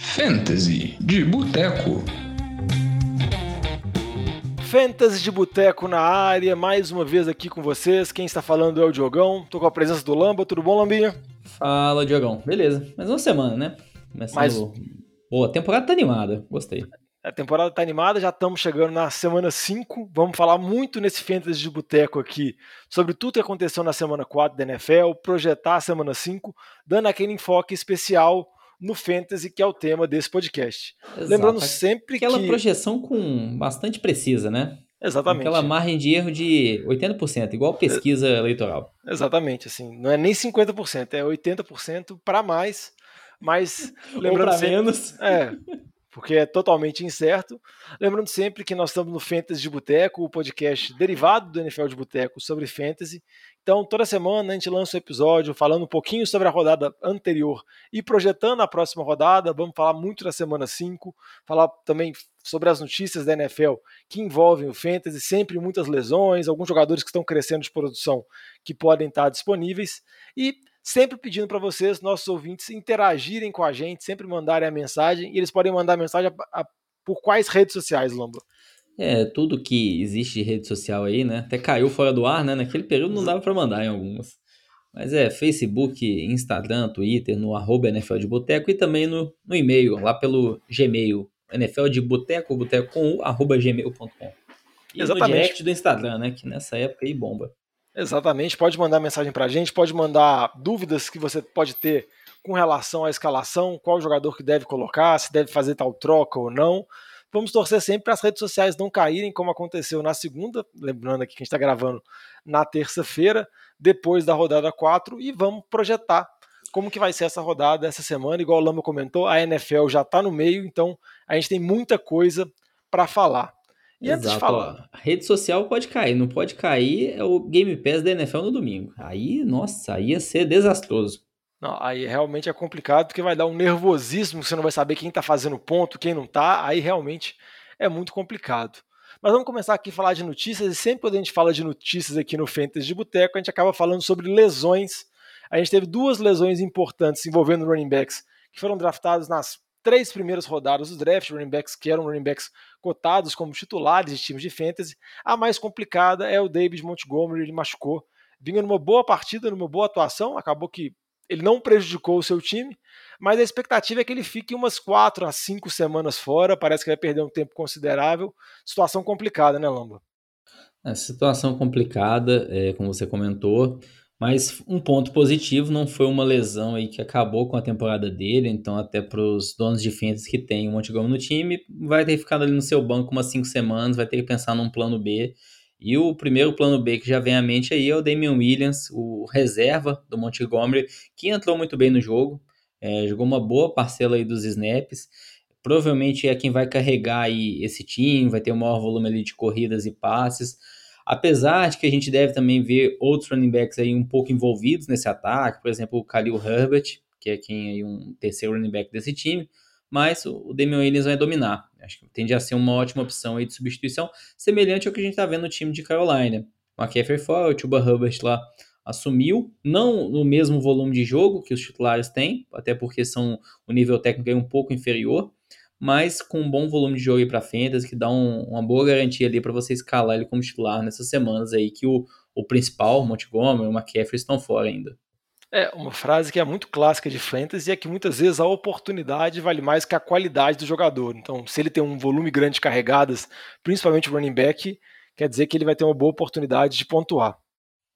Fantasy de Boteco. Fantasy de Boteco na área, mais uma vez aqui com vocês. Quem está falando é o Diogão. Tô com a presença do Lamba. Tudo bom, Lambinha? Fala, Diogão. Beleza. Mais uma semana, né? Começando... Mais... Boa, a temporada tá animada. Gostei. A temporada tá animada, já estamos chegando na semana 5. Vamos falar muito nesse Fantasy de Boteco aqui sobre tudo que aconteceu na semana 4 da NFL, projetar a semana 5, dando aquele enfoque especial no Fantasy, que é o tema desse podcast. Exato. Lembrando sempre Aquela que. Aquela projeção com bastante precisa, né? Exatamente. Aquela margem de erro de 80%, igual pesquisa eleitoral. Exatamente, assim, não é nem 50%, é 80% para mais, mas lembrando Ou sempre, menos. É, porque é totalmente incerto. Lembrando sempre que nós estamos no Fantasy de Boteco, o podcast derivado do NFL de Boteco sobre Fantasy. Então, toda semana a gente lança um episódio falando um pouquinho sobre a rodada anterior e projetando a próxima rodada. Vamos falar muito da semana 5, falar também sobre as notícias da NFL que envolvem o Fantasy, sempre muitas lesões, alguns jogadores que estão crescendo de produção que podem estar disponíveis. E sempre pedindo para vocês, nossos ouvintes, interagirem com a gente, sempre mandarem a mensagem. E eles podem mandar a mensagem a, a, por quais redes sociais, Lombo? É, tudo que existe de rede social aí, né? Até caiu fora do ar, né? Naquele período não dava para mandar em algumas. Mas é Facebook, Instagram, Twitter, no arroba NFL de Boteco e também no, no e-mail, lá pelo Gmail, NFL de Boteco, boteco com o, arroba gmail.com. E Exatamente. no direct do Instagram, né? Que nessa época aí bomba. Exatamente, pode mandar mensagem para a gente, pode mandar dúvidas que você pode ter com relação à escalação, qual jogador que deve colocar, se deve fazer tal troca ou não. Vamos torcer sempre para as redes sociais não caírem, como aconteceu na segunda, lembrando aqui que a gente está gravando na terça-feira, depois da rodada 4, e vamos projetar como que vai ser essa rodada essa semana. Igual o Lama comentou, a NFL já está no meio, então a gente tem muita coisa para falar. E Exato, antes de falar. a rede social pode cair, não pode cair é o Game Pass da NFL no domingo. Aí, nossa, aí ia ser desastroso. Não, aí realmente é complicado porque vai dar um nervosismo, você não vai saber quem tá fazendo ponto, quem não tá, aí realmente é muito complicado. Mas vamos começar aqui a falar de notícias, e sempre quando a gente fala de notícias aqui no Fantasy de Boteco, a gente acaba falando sobre lesões. A gente teve duas lesões importantes envolvendo running backs que foram draftados nas três primeiras rodadas do draft, running backs que eram running backs cotados como titulares de times de fantasy. A mais complicada é o David Montgomery, ele machucou. Vinha numa boa partida, numa boa atuação, acabou que ele não prejudicou o seu time, mas a expectativa é que ele fique umas quatro a cinco semanas fora. Parece que vai perder um tempo considerável. Situação complicada, né, Lamba? É, situação complicada, é, como você comentou. Mas um ponto positivo não foi uma lesão aí que acabou com a temporada dele, então até para os donos de fantasy que tem o Montgomery no time, vai ter ficado ali no seu banco umas cinco semanas, vai ter que pensar num plano B. E o primeiro plano B que já vem à mente aí é o Damian Williams, o reserva do Montgomery, que entrou muito bem no jogo, é, jogou uma boa parcela aí dos snaps. Provavelmente é quem vai carregar aí esse time, vai ter o maior volume ali de corridas e passes. Apesar de que a gente deve também ver outros running backs aí um pouco envolvidos nesse ataque, por exemplo, o Khalil Herbert, que é quem aí um terceiro running back desse time, mas o Damian Williams vai dominar. Acho que tende a ser uma ótima opção aí de substituição, semelhante ao que a gente está vendo no time de Carolina. McCaffrey fora, o Tuba Herbert lá assumiu, não no mesmo volume de jogo que os titulares têm, até porque são o nível técnico é um pouco inferior, mas com um bom volume de jogo aí para Fantasy, que dá um, uma boa garantia ali para você escalar ele como titular nessas semanas aí que o, o principal, o Montgomery, o McCaffrey estão fora ainda. É, uma frase que é muito clássica de fantasy é que muitas vezes a oportunidade vale mais que a qualidade do jogador. Então, se ele tem um volume grande de carregadas, principalmente running back, quer dizer que ele vai ter uma boa oportunidade de pontuar.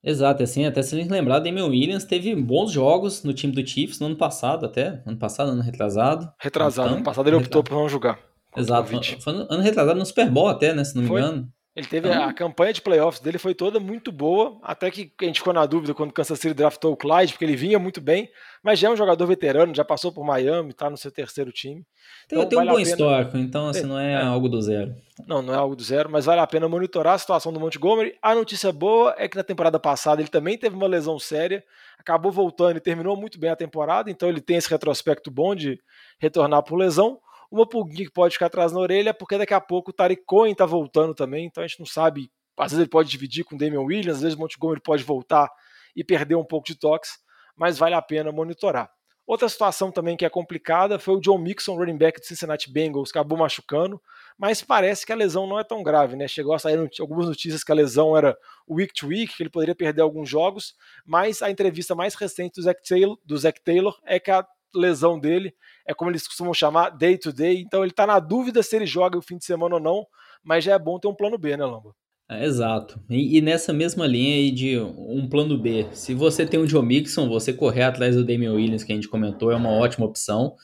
Exato, assim, até se a gente lembrar, Damian Williams teve bons jogos no time do Chiefs no ano passado até, ano passado, ano retrasado. Retrasado, então, ano passado ele optou por não jogar. Exato, foi, foi ano retrasado no Super Bowl até, né, se não me engano. Ele teve então... a campanha de playoffs dele foi toda muito boa, até que a gente ficou na dúvida quando o Kansas City draftou o Clyde, porque ele vinha muito bem, mas já é um jogador veterano, já passou por Miami, tá no seu terceiro time. Tem, então, tem vale um bom pena... histórico, então assim, não é, é, algo do zero. Não, não é algo do zero, mas vale a pena monitorar a situação do Montgomery. A notícia boa é que na temporada passada ele também teve uma lesão séria, acabou voltando e terminou muito bem a temporada, então ele tem esse retrospecto bom de retornar por lesão uma pulguinha que pode ficar atrás na orelha, porque daqui a pouco o Tariq Cohen tá voltando também, então a gente não sabe. Às vezes ele pode dividir com o Damian Williams, às vezes o Montgomery pode voltar e perder um pouco de toques, mas vale a pena monitorar. Outra situação também que é complicada foi o John Mixon, running back do Cincinnati Bengals, acabou machucando, mas parece que a lesão não é tão grave, né? Chegou a sair algumas notícias que a lesão era week to week, que ele poderia perder alguns jogos, mas a entrevista mais recente do Zach Taylor, do Zach Taylor é que a lesão dele é como eles costumam chamar day to day, então ele está na dúvida se ele joga o fim de semana ou não, mas já é bom ter um plano B, né, Lamba? É, exato. E, e, nessa mesma linha aí de um plano B, se você tem o Joe Mixon, você correr atrás do Damian Williams, que a gente comentou, é uma ótima opção.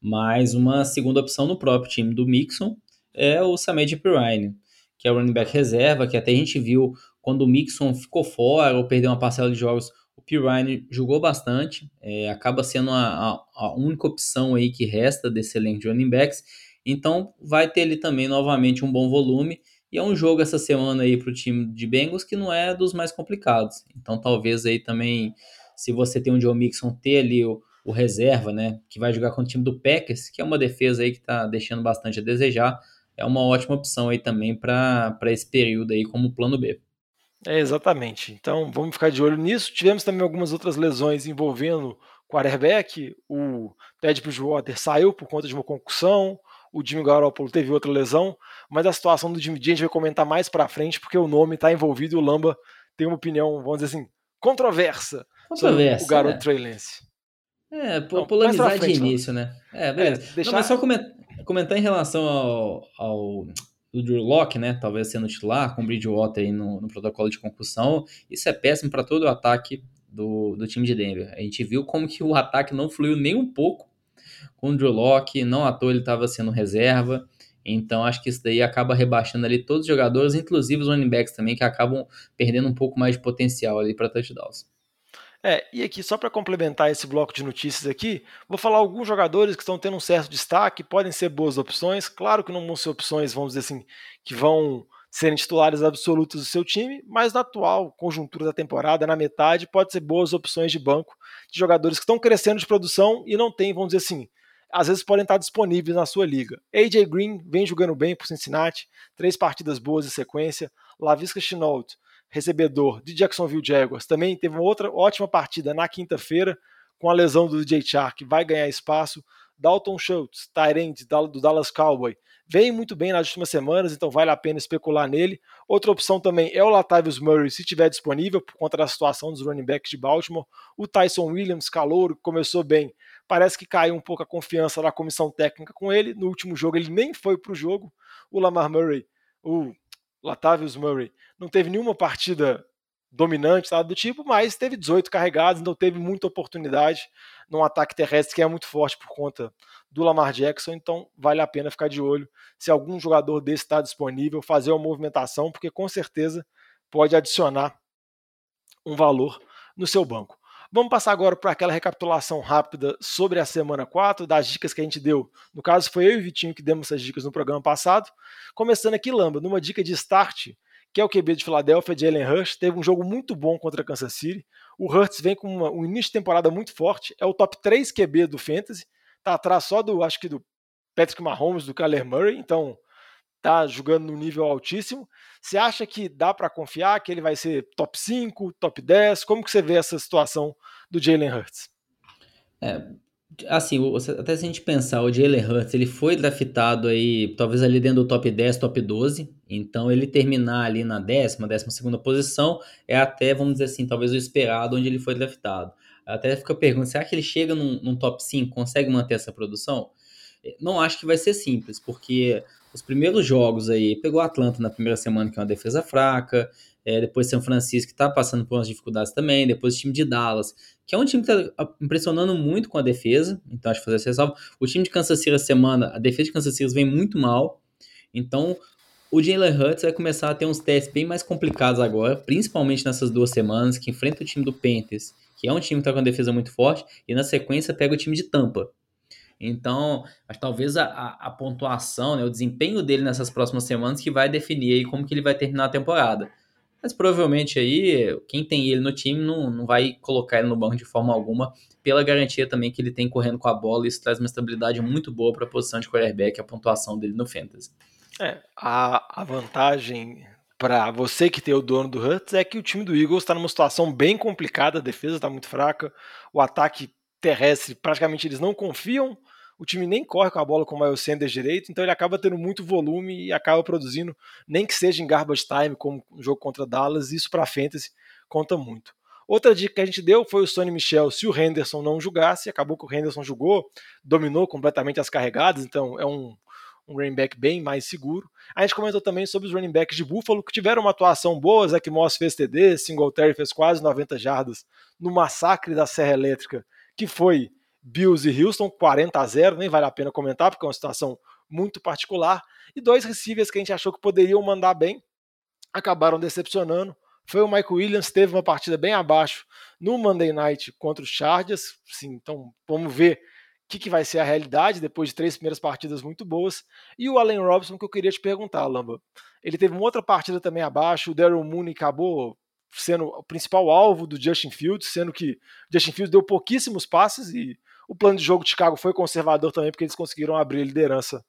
Mas uma segunda opção no próprio time do Mixon é o Samed Pirine, que é o running back reserva, que até a gente viu quando o Mixon ficou fora ou perdeu uma parcela de jogos, Pirine jogou bastante, é, acaba sendo a, a, a, única opção aí que resta desse elenco de running backs. Então vai ter ele também novamente um bom volume e é um jogo essa semana aí para o time de Bengals que não é dos mais complicados. Então talvez aí também, se você tem um Joe Mixon, ter ali o, o reserva, né? Que vai jogar com o time do Packers, que é uma defesa aí que está deixando bastante a desejar. É uma ótima opção aí também para esse período aí como plano B. É, exatamente. Então vamos ficar de olho nisso. Tivemos também algumas outras lesões envolvendo o quarterback. O Ted Bridgewater saiu por conta de uma concussão o Jimmy Garoppolo teve outra lesão, mas a situação do Jimmy G a gente vai comentar mais para frente, porque o nome está envolvido e o Lamba tem uma opinião, vamos dizer assim, controversa, controversa sobre o garoto é. Trey Lance. É, Não, polemizar de início, né? É, beleza. É, deixar... Não, mas só comentar, comentar em relação ao, ao do Drew Locke, né? Talvez sendo titular, com o Bridgewater aí no, no protocolo de concussão. Isso é péssimo para todo o ataque do, do time de Denver. A gente viu como que o ataque não fluiu nem um pouco com o Drew Locke, não à toa ele estava sendo reserva. Então acho que isso daí acaba rebaixando ali todos os jogadores, inclusive os running backs também, que acabam perdendo um pouco mais de potencial ali para touchdowns. É, e aqui, só para complementar esse bloco de notícias aqui, vou falar alguns jogadores que estão tendo um certo destaque, podem ser boas opções, claro que não vão ser opções, vamos dizer assim, que vão serem titulares absolutos do seu time, mas na atual conjuntura da temporada, na metade, pode ser boas opções de banco de jogadores que estão crescendo de produção e não tem, vamos dizer assim, às vezes podem estar disponíveis na sua liga. AJ Green vem jogando bem por Cincinnati, três partidas boas em sequência. Lavisca Chenault, recebedor de Jacksonville Jaguars, também teve uma outra ótima partida na quinta-feira, com a lesão do DJ Chark, vai ganhar espaço. Dalton Schultz, Tyrande do Dallas Cowboy, vem muito bem nas últimas semanas, então vale a pena especular nele. Outra opção também é o Latavius Murray, se tiver disponível, por conta da situação dos running backs de Baltimore. O Tyson Williams, calouro, começou bem, parece que caiu um pouco a confiança da comissão técnica com ele. No último jogo ele nem foi para o jogo. O Lamar Murray, o Latavius Murray, não teve nenhuma partida dominante, nada do tipo, mas teve 18 carregados, então teve muita oportunidade num ataque terrestre que é muito forte por conta do Lamar Jackson, então vale a pena ficar de olho se algum jogador desse está disponível, fazer uma movimentação, porque com certeza pode adicionar um valor no seu banco. Vamos passar agora para aquela recapitulação rápida sobre a semana 4, das dicas que a gente deu. No caso, foi eu e o Vitinho que demos essas dicas no programa passado. Começando aqui, Lamba, numa dica de start, que é o QB de Filadélfia, Jalen Hurts, teve um jogo muito bom contra Kansas City. O Hurts vem com uma, um início de temporada muito forte, é o top 3 QB do Fantasy, tá atrás só do, acho que do Patrick Mahomes, do Kyler Murray, então tá jogando no nível altíssimo. Você acha que dá para confiar que ele vai ser top 5, top 10? Como que você vê essa situação do Jalen Hurts? É, assim, até se a gente pensar, o Jalen Hurts, ele foi draftado aí, talvez ali dentro do top 10, top 12, então ele terminar ali na décima, décima segunda posição é até, vamos dizer assim, talvez o esperado onde ele foi draftado. Até fica a pergunta, será que ele chega num, num top 5, consegue manter essa produção? Não acho que vai ser simples, porque os primeiros jogos aí, pegou Atlanta na primeira semana, que é uma defesa fraca, é, depois São Francisco, que está passando por umas dificuldades também, depois o time de Dallas, que é um time que está impressionando muito com a defesa, então acho que fazer essa ressalva. O time de Kansas City essa semana, a defesa de Kansas City vem muito mal, então o Jalen Hurts vai começar a ter uns testes bem mais complicados agora, principalmente nessas duas semanas, que enfrenta o time do Panthers, que é um time que está com a defesa muito forte, e na sequência pega o time de Tampa, então, acho talvez a, a, pontuação, né, o desempenho dele nessas próximas semanas que vai definir aí como que ele vai terminar a temporada. Mas provavelmente aí, quem tem ele no time não, não vai colocar ele no banco de forma alguma, pela garantia também que ele tem correndo com a bola, isso traz uma estabilidade muito boa para a posição de quarterback, a pontuação dele no Fantasy. É, a, a vantagem para você que tem o dono do Hurts é que o time do Eagles está numa situação bem complicada, a defesa está muito fraca, o ataque terrestre, praticamente eles não confiam. O time nem corre com a bola com o Miles Sanders direito, então ele acaba tendo muito volume e acaba produzindo, nem que seja em garbage time, como o jogo contra Dallas, isso para fantasy conta muito. Outra dica que a gente deu foi o Sonny Michel, se o Henderson não jogasse, acabou que o Henderson jogou, dominou completamente as carregadas, então é um, um running back bem mais seguro. A gente comentou também sobre os running backs de Buffalo, que tiveram uma atuação boa, Zach Moss fez TD, Singletary fez quase 90 jardas no massacre da Serra Elétrica, que foi Bills e Houston, 40 a 0, nem vale a pena comentar, porque é uma situação muito particular. E dois receivers que a gente achou que poderiam mandar bem, acabaram decepcionando. Foi o Michael Williams, teve uma partida bem abaixo no Monday Night contra os Chargers. Sim, então vamos ver o que, que, vai ser a realidade depois de três primeiras partidas muito boas. E o Allen Robinson, que eu queria te perguntar, Lamba. Ele teve uma outra partida também abaixo, o Daryl Mooney acabou sendo o principal alvo do Justin Fields, sendo que Justin Fields deu pouquíssimos passes e o plano de jogo de Chicago foi conservador também, porque eles conseguiram abrir a liderança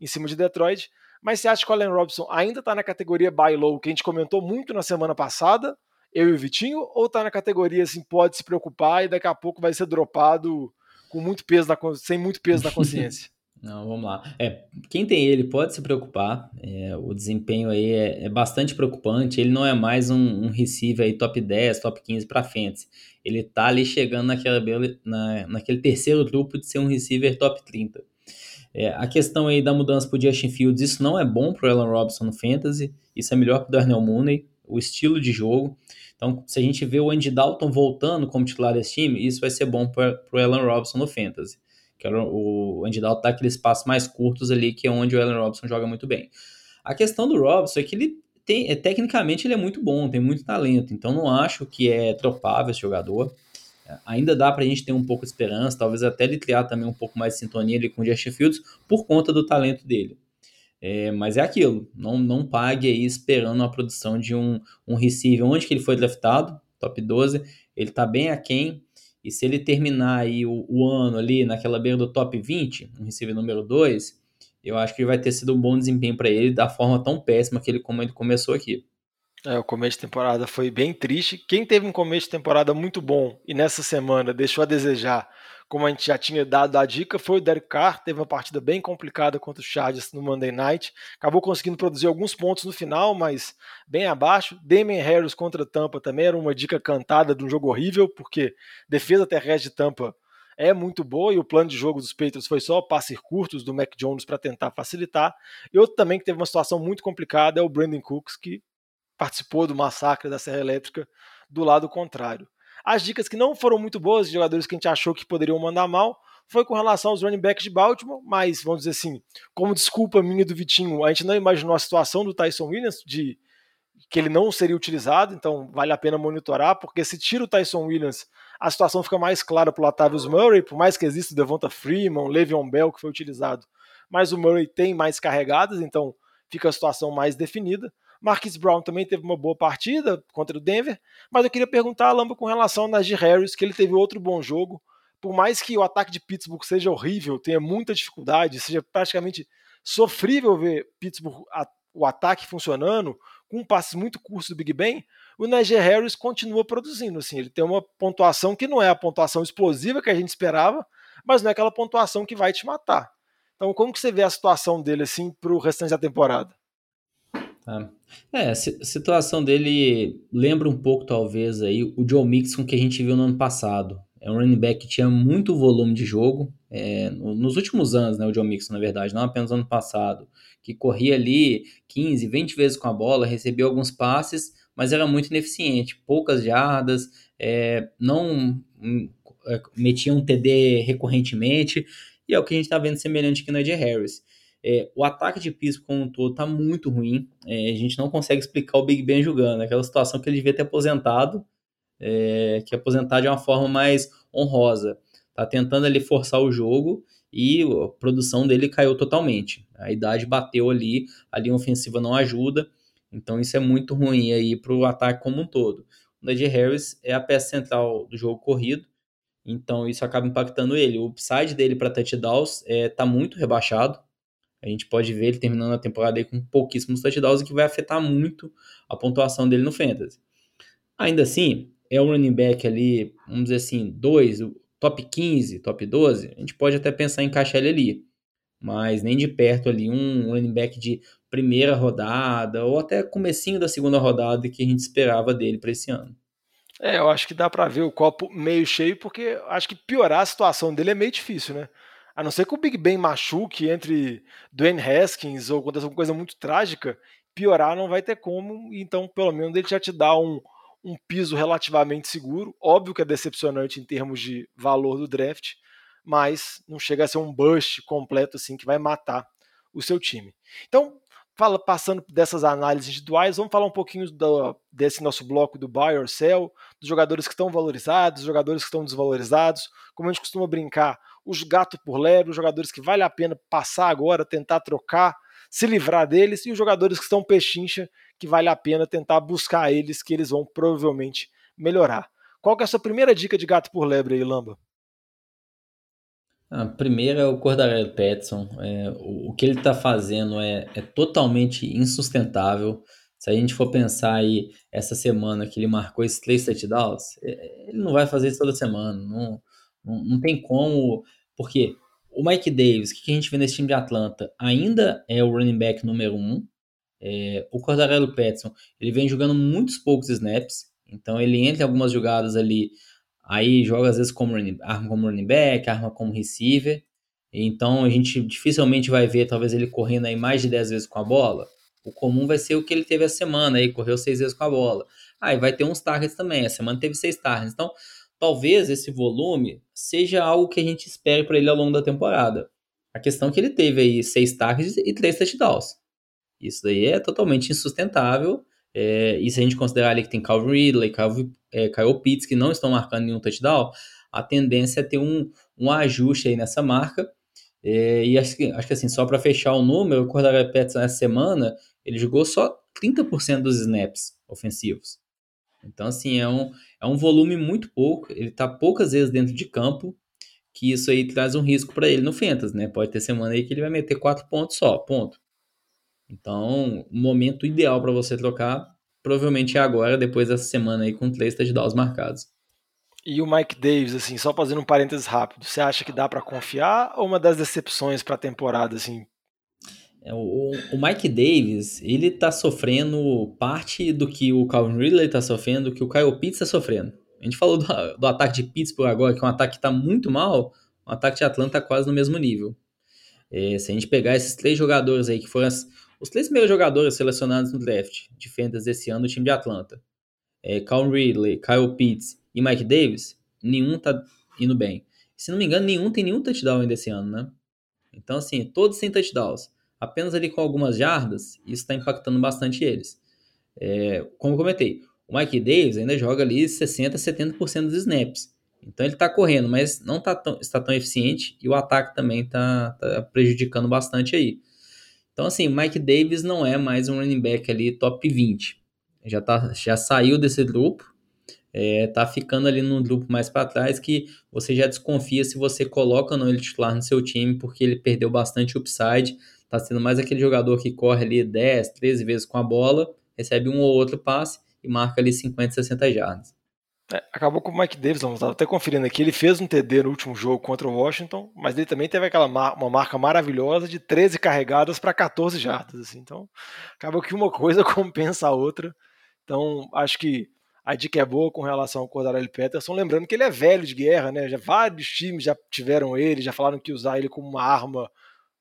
em cima de Detroit. Mas você acha que o Allen Robinson ainda está na categoria buy low, que a gente comentou muito na semana passada, eu e o Vitinho, ou está na categoria assim, pode se preocupar e daqui a pouco vai ser dropado com muito peso na, sem muito peso na consciência? Não, vamos lá. É, quem tem ele pode se preocupar. É, o desempenho aí é, é, bastante preocupante. Ele não é mais um, um receiver aí top 10, top 15 para frente. Ele tá ali chegando naquela, na, naquele terceiro grupo de ser um receiver top 30. É, a questão aí da mudança pro Justin Fields, isso não é bom pro Alan Robinson no Fantasy. Isso é melhor pro Darnell Mooney, o estilo de jogo. Então, se a gente vê o Andy Dalton voltando como titular desse time, isso vai ser bom para o Allen Robinson no Fantasy. Que o Andy Dalton dá aqueles passos mais curtos ali, que é onde o Allen Robinson joga muito bem. A questão do Robinson é que ele tem, é, tecnicamente ele é muito bom, tem muito talento, então não acho que é tropável esse jogador. É, ainda dá para a gente ter um pouco de esperança, talvez até ele criar também um pouco mais de sintonia ali com o Justin Fields por conta do talento dele. É, mas é aquilo, não, não pague aí esperando a produção de um, um receiver. Onde que ele foi draftado? Top 12. Ele tá bem aquém. E se ele terminar aí o, o ano ali naquela beira do top 20, um receiver número 2, eu acho que vai ter sido um bom desempenho para ele da forma tão péssima que ele, como ele começou aqui. É, o começo de temporada foi bem triste. Quem teve um começo de temporada muito bom e nessa semana deixou a desejar como a gente já tinha dado a dica, foi o Derek Carr, teve uma partida bem complicada contra os Chargers no Monday Night, acabou conseguindo produzir alguns pontos no final, mas bem abaixo. Damien Harris contra Tampa também era uma dica cantada de um jogo horrível, porque defesa terrestre de Tampa é muito boa e o plano de jogo dos Patriots foi só passes curtos do Mac Jones para tentar facilitar. E outro também que teve uma situação muito complicada é o Brandon Cooks, que participou do massacre da Serra Elétrica do lado contrário. As dicas que não foram muito boas de jogadores que a gente achou que poderiam mandar mal foi com relação aos running backs de Baltimore, mas vamos dizer assim, como desculpa minha do Vitinho, a gente não imaginou a situação do Tyson Williams de que ele não seria utilizado, então vale a pena monitorar, porque se tira o Tyson Williams, a situação fica mais clara para o Latavius Murray, por mais que exista o Devonta Freeman, o Le'Veon Bell que foi utilizado, mas o Murray tem mais carregadas, então fica a situação mais definida. Marquis Brown também teve uma boa partida contra o Denver, mas eu queria perguntar a Lamba com relação ao Najee Harris, que ele teve outro bom jogo. Por mais que o ataque de Pittsburgh seja horrível, tenha muita dificuldade, seja praticamente sofrível ver Pittsburgh o ataque funcionando, com passes muito curtos do Big Ben, o Najee Harris continua produzindo. Assim, ele tem uma pontuação que não é a pontuação explosiva que a gente esperava, mas não é aquela pontuação que vai te matar. Então, como que você vê a situação dele assim para o restante da temporada? É, a situação dele lembra um pouco, talvez, aí, o Joe Mixon que a gente viu no ano passado. É um running back que tinha muito volume de jogo. É, nos últimos anos, né, o Joe Mixon, na verdade, não apenas no ano passado, que corria ali 15, 20 vezes com a bola, recebia alguns passes, mas era muito ineficiente, poucas jardas, é, não hum, é, metia um TD recorrentemente, e é o que a gente está vendo semelhante aqui no Ed Harris. É, o ataque de piso como um todo tá muito ruim. É, a gente não consegue explicar o Big Ben jogando. Aquela situação que ele devia ter aposentado, é, que aposentar de uma forma mais honrosa. Tá tentando ali forçar o jogo e a produção dele caiu totalmente. A idade bateu ali, a linha ofensiva não ajuda. Então isso é muito ruim aí para o ataque como um todo. O Najee Harris é a peça central do jogo corrido, então isso acaba impactando ele. O upside dele para touchdowns é, tá muito rebaixado. A gente pode ver ele terminando a temporada aí com pouquíssimos touchdowns, o que vai afetar muito a pontuação dele no Fantasy. Ainda assim, é um running back ali, vamos dizer assim, dois, top 15, top 12, a gente pode até pensar em encaixar ele ali. Mas nem de perto ali um running back de primeira rodada ou até comecinho da segunda rodada que a gente esperava dele para esse ano. É, eu acho que dá para ver o copo meio cheio, porque acho que piorar a situação dele é meio difícil, né? A não ser que o Big Ben machuque entre Dwayne Haskins ou aconteça alguma coisa muito trágica, piorar não vai ter como, então pelo menos ele já te dá um, um piso relativamente seguro. Óbvio que é decepcionante em termos de valor do draft, mas não chega a ser um bust completo assim que vai matar o seu time. Então, fala, passando dessas análises individuais, vamos falar um pouquinho do, desse nosso bloco do buy or sell, dos jogadores que estão valorizados, dos jogadores que estão desvalorizados, como a gente costuma brincar, os gato por lebre, os jogadores que vale a pena passar agora, tentar trocar, se livrar deles, e os jogadores que estão pechincha, que vale a pena tentar buscar eles, que eles vão provavelmente melhorar. Qual que é a sua primeira dica de gato por lebre aí, Lamba? A primeira é o Cordarelli Petson. É, o, o, que ele está fazendo é, é totalmente insustentável. Se a gente for pensar aí essa semana que ele marcou esses três touchdowns, é, ele não vai fazer isso toda semana. Não, não, não tem como. Porque o Mike Davis, o que a gente vê nesse time de Atlanta, ainda é o running back número um. É, o Cordarello Petson, ele vem jogando muitos poucos snaps. Então ele entra em algumas jogadas ali Aí joga às vezes como running, arma como running back, arma como receiver. Então a gente dificilmente vai ver talvez ele correndo aí mais de 10 vezes com a bola. O comum vai ser o que ele teve a semana aí, correu seis vezes com a bola. Aí vai ter uns targets também. A semana teve seis targets. Então, talvez esse volume seja algo que a gente espere para ele ao longo da temporada. A questão é que ele teve aí seis targets e três touchdowns. Isso daí é totalmente insustentável. É, e se a gente considerar ali que tem Calvin Ridley, Calvin, é, Kyle Pitts, que não estão marcando nenhum touchdown, a tendência é ter um, um ajuste aí nessa marca. É, e acho que, acho que assim, só para fechar o número, o Cordarelli Petson essa semana, ele jogou só 30% dos snaps ofensivos. Então, assim, é um, é um volume muito pouco, ele está poucas vezes dentro de campo, que isso aí traz um risco para ele no Fentas, né? Pode ter semana aí que ele vai meter 4 pontos só, ponto. Então, o momento ideal para você trocar provavelmente é agora, depois dessa semana aí com três touchdowns marcados. E o Mike Davis, assim, só fazendo um parênteses rápido, você acha que dá para confiar ou uma das decepções para a temporada, assim? É, o, o, Mike Davis, ele tá sofrendo parte do que o Calvin Ridley tá sofrendo, que o Kyle Pitts tá sofrendo. A gente falou do, do ataque de Pittsburgh agora, que é um ataque que tá muito mal, o ataque de Atlanta tá quase no mesmo nível. É, se a gente pegar esses três jogadores aí, que foram as, os três primeiros jogadores selecionados no draft de desse ano do time de Atlanta, é, Cal Ridley, Kyle Pitts e Mike Davis, nenhum tá indo bem. Se não me engano, nenhum tem nenhum touchdown ainda esse ano, né? Então, assim, todos sem touchdowns. Apenas ali com algumas jardas, isso está impactando bastante eles. É, como eu comentei, o Mike Davis ainda joga ali 60%, 70% dos snaps. Então ele está correndo, mas não tá tão, está tão eficiente e o ataque também está tá prejudicando bastante aí. Então, assim, Mike Davis não é mais um running back ali top 20. Já, tá, já saiu desse grupo, é, tá ficando ali num grupo mais para trás que você já desconfia se você coloca no ele titular no seu time, porque ele perdeu bastante upside, tá sendo mais aquele jogador que corre ali 10, 13 vezes com a bola, recebe um ou outro passe e marca ali 50, 60 jardas. É, acabou com o Mike Davis, vamos até conferindo aqui, ele fez um TD no último jogo contra o Washington, mas ele também teve aquela mar uma marca maravilhosa de 13 carregadas para 14 jardas, assim, então acabou que uma coisa compensa a outra, então acho que a dica é boa com relação ao Cordarelli Peterson, lembrando que ele é velho de guerra, né, já vários times já tiveram ele, já falaram que usar ele como uma arma,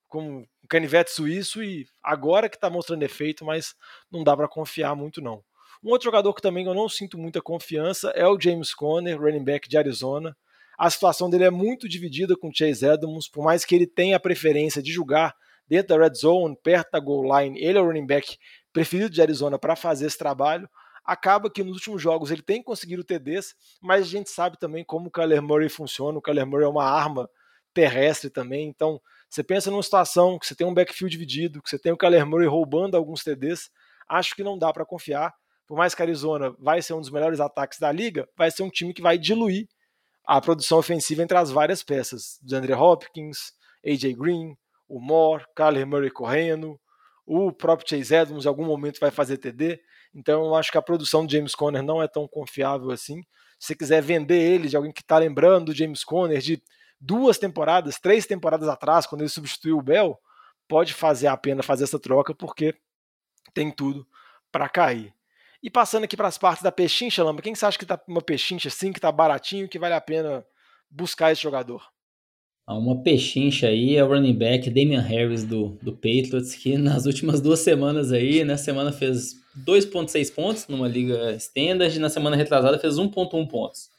como um canivete suíço e agora que está mostrando efeito, mas não dá para confiar muito não. Um outro jogador que também eu não sinto muita confiança é o James Conner, running back de Arizona. A situação dele é muito dividida com o Chase Edmonds, por mais que ele tenha a preferência de jogar dentro da red zone, perto da goal line, ele é o running back preferido de Arizona para fazer esse trabalho. Acaba que nos últimos jogos ele tem conseguido TDs, mas a gente sabe também como o Kyler Murray funciona. O Kyler Murray é uma arma terrestre também, então você pensa numa situação que você tem um backfield dividido, que você tem o Kyler Murray roubando alguns TDs, acho que não dá para confiar por mais que a Arizona vai ser um dos melhores ataques da liga, vai ser um time que vai diluir a produção ofensiva entre as várias peças. Andre Hopkins, AJ Green, o Moore, Kyler Murray correndo, o próprio Chase Edmonds em algum momento vai fazer TD. Então eu acho que a produção de James Conner não é tão confiável assim. se você quiser vender ele de alguém que está lembrando do James Conner de duas temporadas, três temporadas atrás, quando ele substituiu o Bell, pode fazer a pena fazer essa troca, porque tem tudo para cair. E passando aqui para as partes da pechincha, Lamba, quem você acha que tá uma pechincha assim, que tá baratinho, que vale a pena buscar esse jogador? Uma pechincha aí é o running back Damian Harris do, do Patriots, que nas últimas duas semanas aí, na semana fez 2.6 pontos numa liga standard, e na semana retrasada fez 1.1 pontos.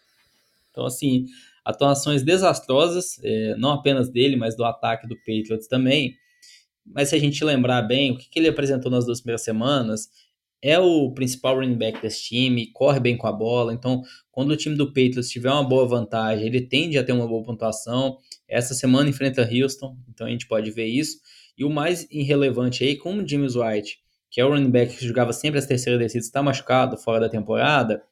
Então, assim, atuações desastrosas, é, não apenas dele, mas do ataque do Patriots também. Mas se a gente lembrar bem, o que, que ele apresentou nas duas primeiras semanas, é o principal running back desse time, corre bem com a bola, então quando o time do Patriots tiver uma boa vantagem, ele tende a ter uma boa pontuação. Essa semana enfrenta Houston, então a gente pode ver isso. E o mais irrelevante aí, como o James White, que é o running back que jogava sempre as terceiras descidas, está machucado fora da temporada,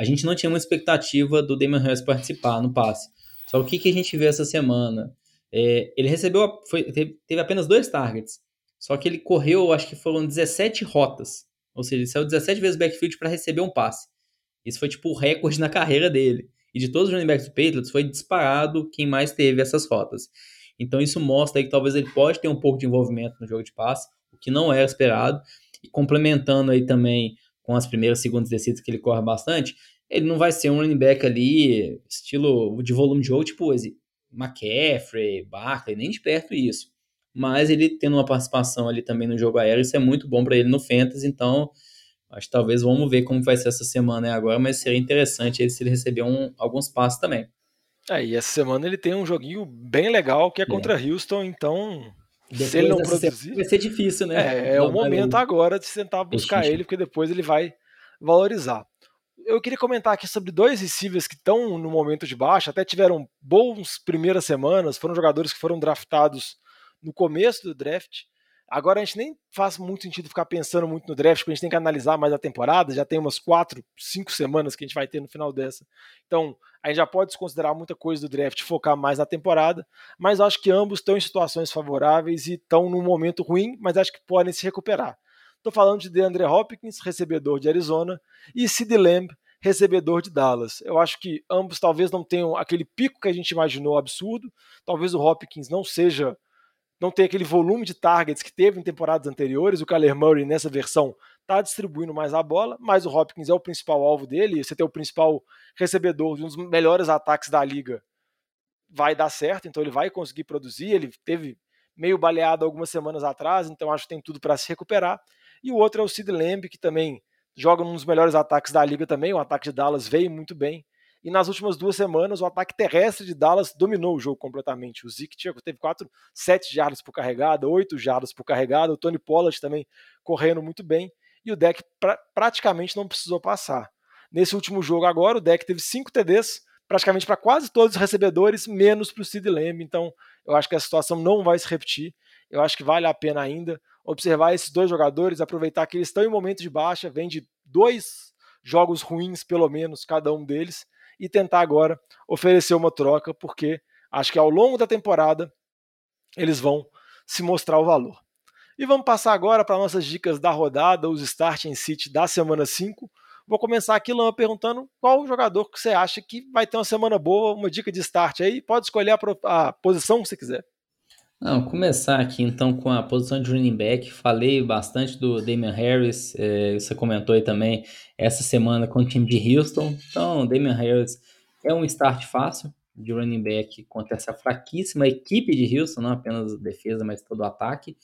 a gente não tinha muita expectativa do Damon Harris participar no passe. Só o que, que a gente vê essa semana? É, ele recebeu, foi, teve, apenas dois targets, só que ele correu, acho que foram 17 rotas. Ou seja, ele saiu 17 vezes backfield para receber um passe. Isso foi tipo o recorde na carreira dele. E de todos os running backs do Patriots, foi disparado quem mais teve essas rotas. Então isso mostra que talvez ele pode ter um pouco de envolvimento no jogo de passe, o que não era esperado. E complementando aí também com as primeiras segundas descidas que ele corre bastante, ele não vai ser um running back ali, estilo de volume de jogo, tipo McCaffrey, Barkley, nem de perto isso mas ele tendo uma participação ali também no jogo aéreo, isso é muito bom para ele no Fantasy, então acho que talvez vamos ver como vai ser essa semana agora, mas seria interessante ele se ele receber um, alguns passos também. É, e essa semana ele tem um joguinho bem legal que é, é. contra é. Houston, então depois se ele não produzir. Vai ser difícil, né? É, é o momento agora de tentar buscar ele, porque depois ele vai valorizar. Eu queria comentar aqui sobre dois receivers que estão no momento de baixa, até tiveram bons primeiras semanas, foram jogadores que foram draftados no começo do draft. Agora a gente nem faz muito sentido ficar pensando muito no draft, porque a gente tem que analisar mais a temporada. Já tem umas quatro, cinco semanas que a gente vai ter no final dessa. Então a gente já pode desconsiderar muita coisa do draft, focar mais na temporada. Mas acho que ambos estão em situações favoráveis e estão num momento ruim, mas acho que podem se recuperar. Estou falando de DeAndre Hopkins, recebedor de Arizona, e Sid Lamb, recebedor de Dallas. Eu acho que ambos talvez não tenham aquele pico que a gente imaginou absurdo. Talvez o Hopkins não seja não tem aquele volume de targets que teve em temporadas anteriores. O Kyler Murray, nessa versão, está distribuindo mais a bola, mas o Hopkins é o principal alvo dele. Você tem o principal recebedor de um dos melhores ataques da liga. Vai dar certo, então ele vai conseguir produzir. Ele teve meio baleado algumas semanas atrás, então acho que tem tudo para se recuperar. E o outro é o Sid Lamb, que também joga num dos melhores ataques da liga também. O ataque de Dallas veio muito bem. E nas últimas duas semanas, o ataque terrestre de Dallas dominou o jogo completamente. O Zeke teve 4, 7 jardas por carregada, 8 jardas por carregada. O Tony Pollard também correndo muito bem. E o deck pra, praticamente não precisou passar. Nesse último jogo agora, o deck teve 5 TDs, praticamente para quase todos os recebedores, menos para o Sid Lamb. Então, eu acho que a situação não vai se repetir. Eu acho que vale a pena ainda observar esses dois jogadores, aproveitar que eles estão em momento de baixa, vem de dois jogos ruins, pelo menos, cada um deles, e tentar agora oferecer uma troca, porque acho que ao longo da temporada eles vão se mostrar o valor. E vamos passar agora para nossas dicas da rodada, os Starting City da semana 5. Vou começar aqui, Lama, perguntando qual jogador que você acha que vai ter uma semana boa, uma dica de start aí. Pode escolher a, a posição que você quiser. Não, começar aqui então com a posição de running back. Falei bastante do Damian Harris, é, você comentou aí também essa semana com o time de Houston. Então, Damian Harris é um start fácil de running back contra essa fraquíssima equipe de Houston, não apenas defesa, mas todo o ataque.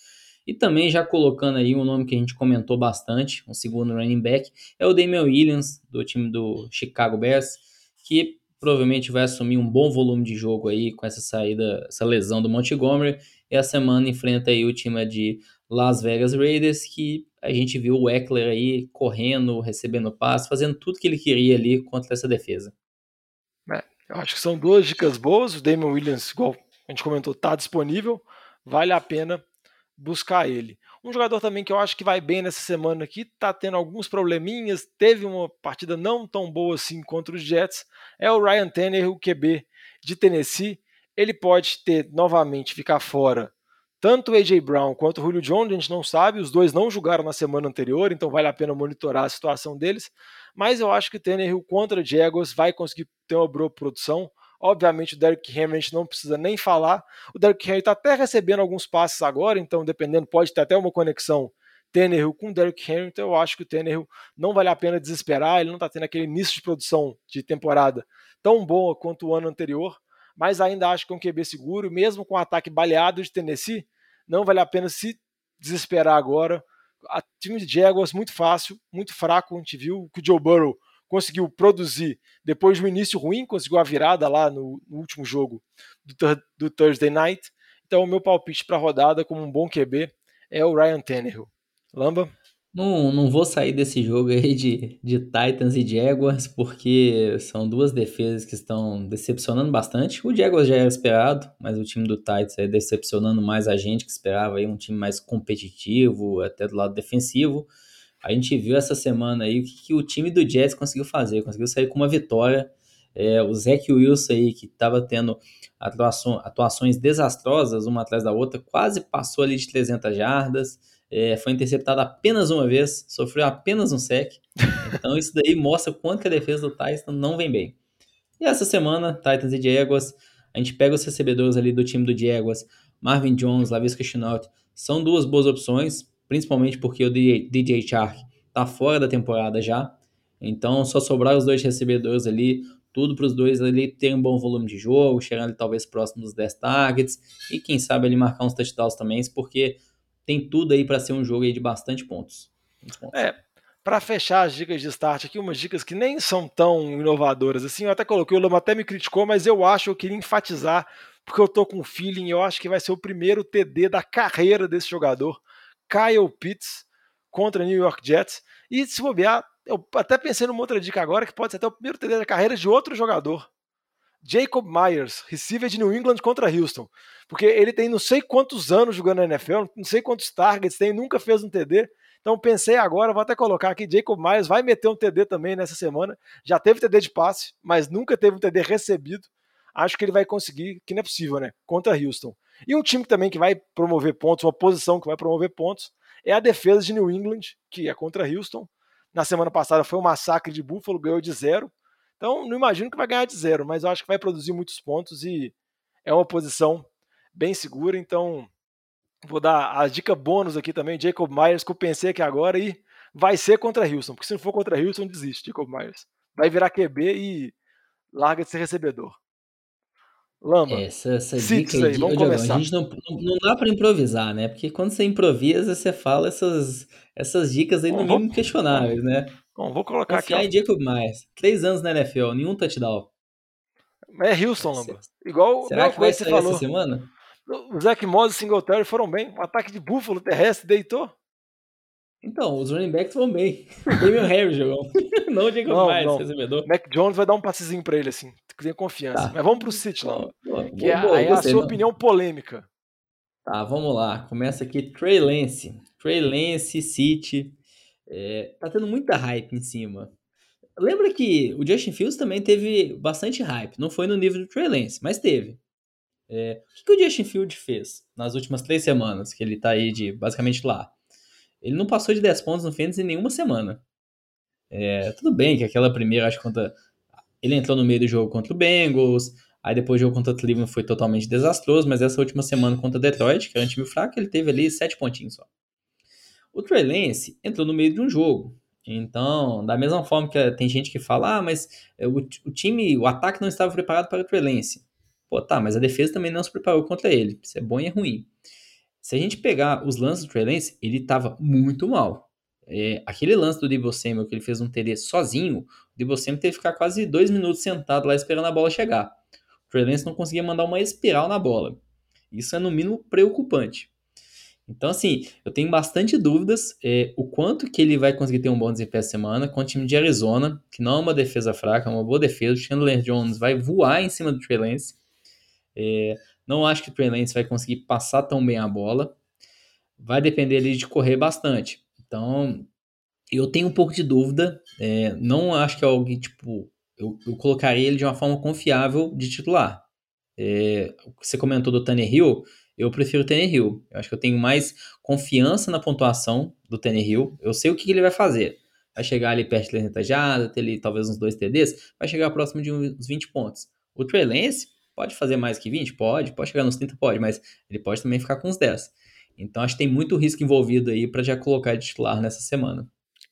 E também já colocando aí um nome que a gente comentou bastante, um segundo running back, é o Damian Williams, do time do Chicago Bears, que provavelmente vai assumir um bom volume de jogo aí com essa saída, essa lesão do Montgomery. E a semana enfrenta aí o time de Las Vegas Raiders, que a gente viu o Eckler aí correndo, recebendo passe, fazendo tudo que ele queria ali contra essa defesa. É, eu acho que são duas dicas boas. O Damon Williams, igual a gente comentou, está disponível. Vale a pena buscar ele. Um jogador também que eu acho que vai bem nessa semana aqui, tá tendo alguns probleminhas, teve uma partida não tão boa assim contra os Jets, é o Ryan Tanner, o QB de Tennessee. Ele pode ter novamente ficar fora Tanto o A.J. Brown quanto o Julio Jones, a gente não sabe, os dois não jogaram na semana anterior, então vale a pena monitorar a situação deles. Mas eu acho que o Tannehill contra Jaguars vai conseguir ter uma boa produção. Obviamente o Derrick Henry a gente não precisa nem falar. O Derrick Henry está até recebendo alguns passes agora, então dependendo pode ter até uma conexão Tannehill com o Derrick Henry, então eu acho que o Tannehill não vale a pena desesperar, ele não está tendo aquele início de produção de temporada tão boa quanto o ano anterior, mas ainda acho que é um QB seguro, mesmo com o ataque baleado de Tennessee, não vale a pena se desesperar agora. A time de Jaguars muito fácil, muito fraco, a gente viu que o Joe Burrow conseguiu produzir depois de um início ruim, conseguiu a virada lá no, no último jogo do, do, Thursday Night. Então, o meu palpite para a rodada como um bom QB é o Ryan Tannehill. Lamba? Não, não vou sair desse jogo aí de, de Titans e Jaguars, porque são duas defesas que estão decepcionando bastante. O Jaguars já era esperado, mas o time do Titans é decepcionando mais a gente que esperava aí um time mais competitivo, até do lado defensivo. A gente viu essa semana aí o que, que o time do Jets conseguiu fazer, conseguiu sair com uma vitória. É, o Zach Wilson aí, que estava tendo atuação, atuações desastrosas, uma atrás da outra, quase passou ali de 300 jardas é, foi interceptado apenas uma vez, sofreu apenas um sec. Então isso daí mostra quanto que a defesa do Titans não vem bem. E essa semana, Titans e Jaguars, a gente pega os recebedores ali do time do Jaguars, Marvin Jones, Lavisca Chenault, são duas boas opções, principalmente porque o DJ Chark tá fora da temporada já. Então só sobrar os dois recebedores ali, tudo para os dois ali terem um bom volume de jogo, chegando talvez próximo dos 10 targets e quem sabe ali marcar uns touchdowns também, porque tem tudo aí para ser um jogo aí de bastante pontos. pontos. É, para fechar as dicas de start aqui, umas dicas que nem são tão inovadoras assim. Eu até coloquei, o Lama até me criticou, mas eu acho, eu queria enfatizar, porque eu tô com feeling, eu acho que vai ser o primeiro TD da carreira desse jogador, Kyle Pitts, contra New York Jets. E se bobear, eu até pensei numa outra dica agora, que pode ser até o primeiro TD da carreira de outro jogador. Jacob Myers, receiver de New England contra Houston. Porque ele tem não sei quantos anos jogando na NFL, não sei quantos targets tem, nunca fez um TD. Então pensei agora, vou até colocar aqui, Jacob Myers vai meter um TD também nessa semana. Já teve TD de passe, mas nunca teve um TD recebido. Acho que ele vai conseguir, que não é possível, né? Contra Houston. E um time também que vai promover pontos, uma posição que vai promover pontos, é a defesa de New England, que é contra Houston. Na semana passada foi um massacre de Buffalo, ganhou de zero. Então, não imagino que vai ganhar de zero, mas eu acho que vai produzir muitos pontos e é uma posição bem segura. Então, vou dar a dica bônus aqui também, Jacob Myers, que eu pensei aqui agora, e vai ser contra Houston, porque se não for contra Houston, desiste, Jacob Myers. Vai virar QB e larga de ser recebedor. Lamba. Essa, essa dica aí, vamos começar. A gente não, não dá para improvisar, né? Porque quando você improvisa, você fala essas, essas dicas aí Bom, no mínimo questionáveis, né? Bom, vou colocar Confiar aqui. em Jacob Myers. Três anos na NFL, nenhum touchdown. É Houston, Lamba. Igual Será que vai ser falou. essa semana? O Zach Moss e o Singletary foram bem. O ataque de Buffalo terrestre deitou. Então, os running backs vão bem. Damian Harry jogou. não o Jacob não, Myers, não. recebedor. Mac Jones vai dar um passezinho pra ele, assim. Tem confiança. Tá. Mas vamos pro City, Lamba. Que é, boa, é a sua não. opinião polêmica. Tá, vamos lá. Começa aqui Trey Lance. Trey Lance, City. É, tá tendo muita hype em cima. Lembra que o Justin Fields também teve bastante hype. Não foi no nível do Trey Lance, mas teve. É, o que, que, o Justin Fields fez nas últimas três semanas, que ele tá aí de basicamente lá? Ele não passou de 10 pontos no Fantasy em nenhuma semana. É, tudo bem que aquela primeira, acho que contra. Ele entrou no meio do jogo contra o Bengals, aí depois o jogo contra o Cleveland foi totalmente desastroso, mas essa última semana contra o Detroit, que era um time fraco, ele teve ali 7 pontinhos só. O Trey Lance entrou no meio de um jogo. Então, da mesma forma que tem gente que fala, ah, mas o, o time, o ataque não estava preparado para o Trey Lance. Pô, tá, mas a defesa também não se preparou contra ele. Isso é bom e é ruim. Se a gente pegar os lances do Trey Lance, ele estava muito mal. É, aquele lance do Debo Samuel que ele fez um TD sozinho, o Debo Samuel teve que ficar quase dois minutos sentado lá esperando a bola chegar. O Trey Lance não conseguia mandar uma espiral na bola. Isso é no mínimo preocupante. Então, assim, eu tenho bastante dúvidas é, o quanto que ele vai conseguir ter um bom desempenho essa semana com o time de Arizona, que não é uma defesa fraca, é uma boa defesa. O Chandler Jones vai voar em cima do Trey Lance. É, não acho que o Trey Lance vai conseguir passar tão bem a bola. Vai depender ali de correr bastante. Então, eu tenho um pouco de dúvida. É, não acho que é algo tipo. Eu, eu colocaria ele de uma forma confiável de titular. É, você comentou do Tanner Hill eu prefiro o Tannehill. Eu acho que eu tenho mais confiança na pontuação do Tannehill. Eu sei o que, ele vai fazer. Vai chegar ali perto de 30 jardas, ter ali talvez uns dois TDs, vai chegar próximo de uns 20 pontos. O Trey Lance pode fazer mais que 20? Pode. Pode chegar nos 30? Pode, mas ele pode também ficar com uns 10. Então acho que tem muito risco envolvido aí para já colocar de titular nessa semana.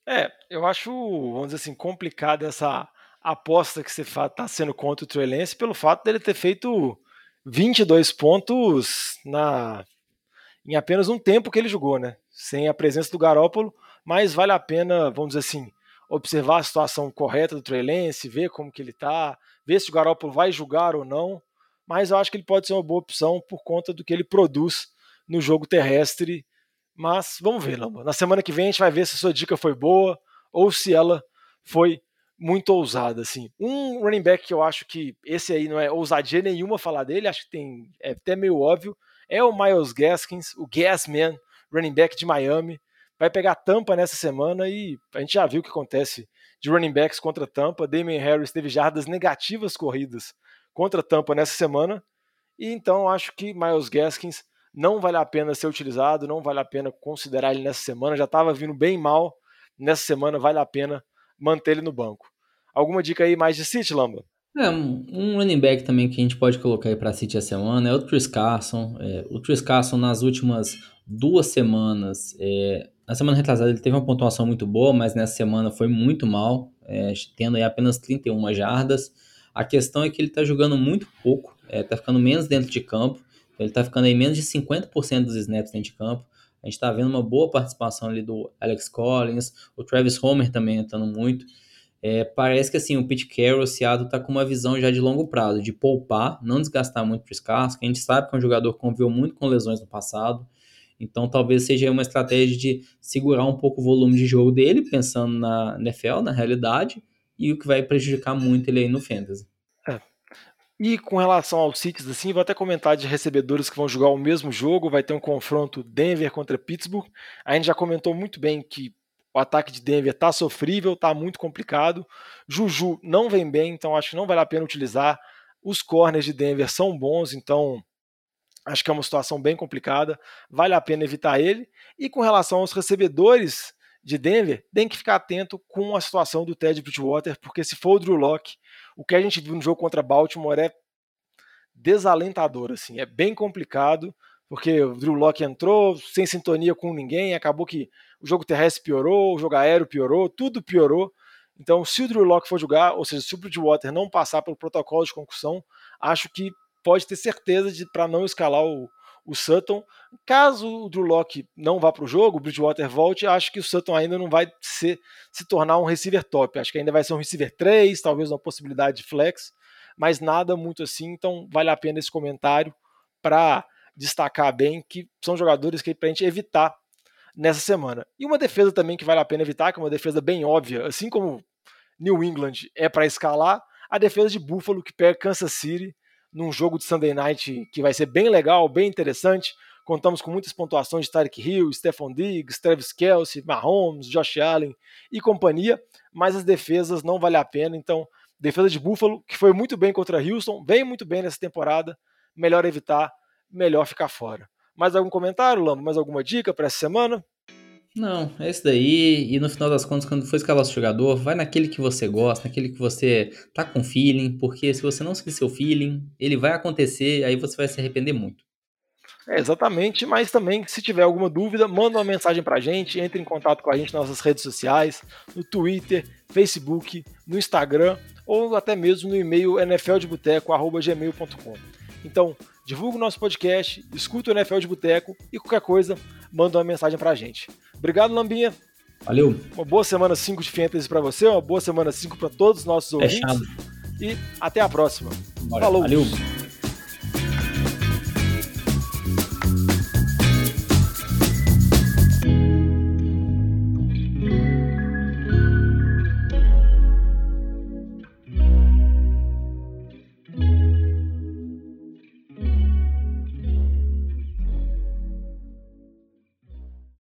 É, eu acho, vamos dizer assim, complicada essa aposta que você está sendo contra o Trey Lance pelo fato dele ter feito 22 pontos na em apenas um tempo que ele jogou, né? Sem a presença do Garópolo, mas vale a pena, vamos dizer assim, observar a situação correta do Trey Lance, ver como que ele tá, ver se o Garópolo vai julgar ou não, mas eu acho que ele pode ser uma boa opção por conta do que ele produz no jogo terrestre. Mas vamos ver, Lamba. Na semana que vem a gente vai ver se a sua dica foi boa ou se ela foi muito ousada, assim. Um running back que eu acho que esse aí não é ousadia nenhuma falar dele, acho que tem é até meio óbvio, é o Miles Gaskins, o Gasman, running back de Miami. Vai pegar Tampa nessa semana e a gente já viu o que acontece de running backs contra Tampa. Damien Harris teve jardas negativas corridas contra Tampa nessa semana. E então acho que Miles Gaskins não vale a pena ser utilizado, não vale a pena considerar ele nessa semana. Já estava vindo bem mal. Nessa semana vale a pena manter ele no banco. Alguma dica aí mais de City, Lamba? É, um running back também que a gente pode colocar aí para City a semana é o Chris Carson. É, o Chris Carson nas últimas duas semanas, é, na semana retrasada ele teve uma pontuação muito boa, mas nessa semana foi muito mal, é, tendo aí apenas 31 jardas. A questão é que ele está jogando muito pouco, está é, ficando menos dentro de campo, ele está ficando aí menos de 50% dos snaps dentro de campo. A gente está vendo uma boa participação ali do Alex Collins, o Travis Homer também entrando muito. É, parece que assim, o Pete Carroll, o Seattle, tá com uma visão já de longo prazo, de poupar, não desgastar muito para os que a gente sabe que é um jogador que conviveu muito com lesões no passado, então talvez seja uma estratégia de segurar um pouco o volume de jogo dele, pensando na NFL, na realidade, e o que vai prejudicar muito ele aí no Fantasy. E com relação aos Cities, assim, vou até comentar de recebedores que vão jogar o mesmo jogo. Vai ter um confronto Denver contra Pittsburgh. A gente já comentou muito bem que o ataque de Denver está sofrível, está muito complicado. Juju não vem bem, então acho que não vale a pena utilizar. Os corners de Denver são bons, então acho que é uma situação bem complicada. Vale a pena evitar ele. E com relação aos recebedores de Denver, tem que ficar atento com a situação do Ted Bridgewater, porque se for o Drew Locke, o que a gente viu no jogo contra Baltimore é desalentador, assim, é bem complicado, porque o Drew Locke entrou sem sintonia com ninguém, acabou que o jogo terrestre piorou, o jogo aéreo piorou, tudo piorou. Então, se o Drew Locke for jogar, ou seja, se o Bridgewater não passar pelo protocolo de concussão, acho que pode ter certeza de para não escalar o, o Sutton. Caso o Drew Locke não vá para o jogo, o Bridgewater volte, acho que o Sutton ainda não vai ser, se tornar um receiver top. Acho que ainda vai ser um receiver 3, talvez uma possibilidade de flex, mas nada muito assim. Então vale a pena esse comentário para destacar bem que são jogadores que para a gente evitar nessa semana. E uma defesa também que vale a pena evitar, que é uma defesa bem óbvia, assim como New England é para escalar, a defesa de Buffalo que pega Kansas City num jogo de Sunday Night que vai ser bem legal, bem interessante. Contamos com muitas pontuações de Tarek Hill, Stephon Diggs, Travis Kelsey, Mahomes, Josh Allen e companhia, mas as defesas não vale a pena. Então, defesa de Buffalo, que foi muito bem contra Houston, vem muito bem nessa temporada, melhor evitar, melhor ficar fora. Mais algum comentário, Lambo? Mais alguma dica para essa semana? Não, é isso daí. E no final das contas, quando for escalar o jogador, vai naquele que você gosta, naquele que você tá com feeling, porque se você não seguir seu feeling, ele vai acontecer, aí você vai se arrepender muito. É, exatamente, mas também, se tiver alguma dúvida, manda uma mensagem pra gente, entre em contato com a gente nas nossas redes sociais, no Twitter, Facebook, no Instagram, ou até mesmo no e-mail nfldeboteco.gmail.com. Então, divulga o nosso podcast, escuta o NFL de Boteco e qualquer coisa, manda uma mensagem pra gente. Obrigado, Lambinha. Valeu. Uma boa semana 5 de Fantasy para você, uma boa semana 5 para todos os nossos ouvintes. Fechado. E até a próxima. Bora. Falou. Valeu.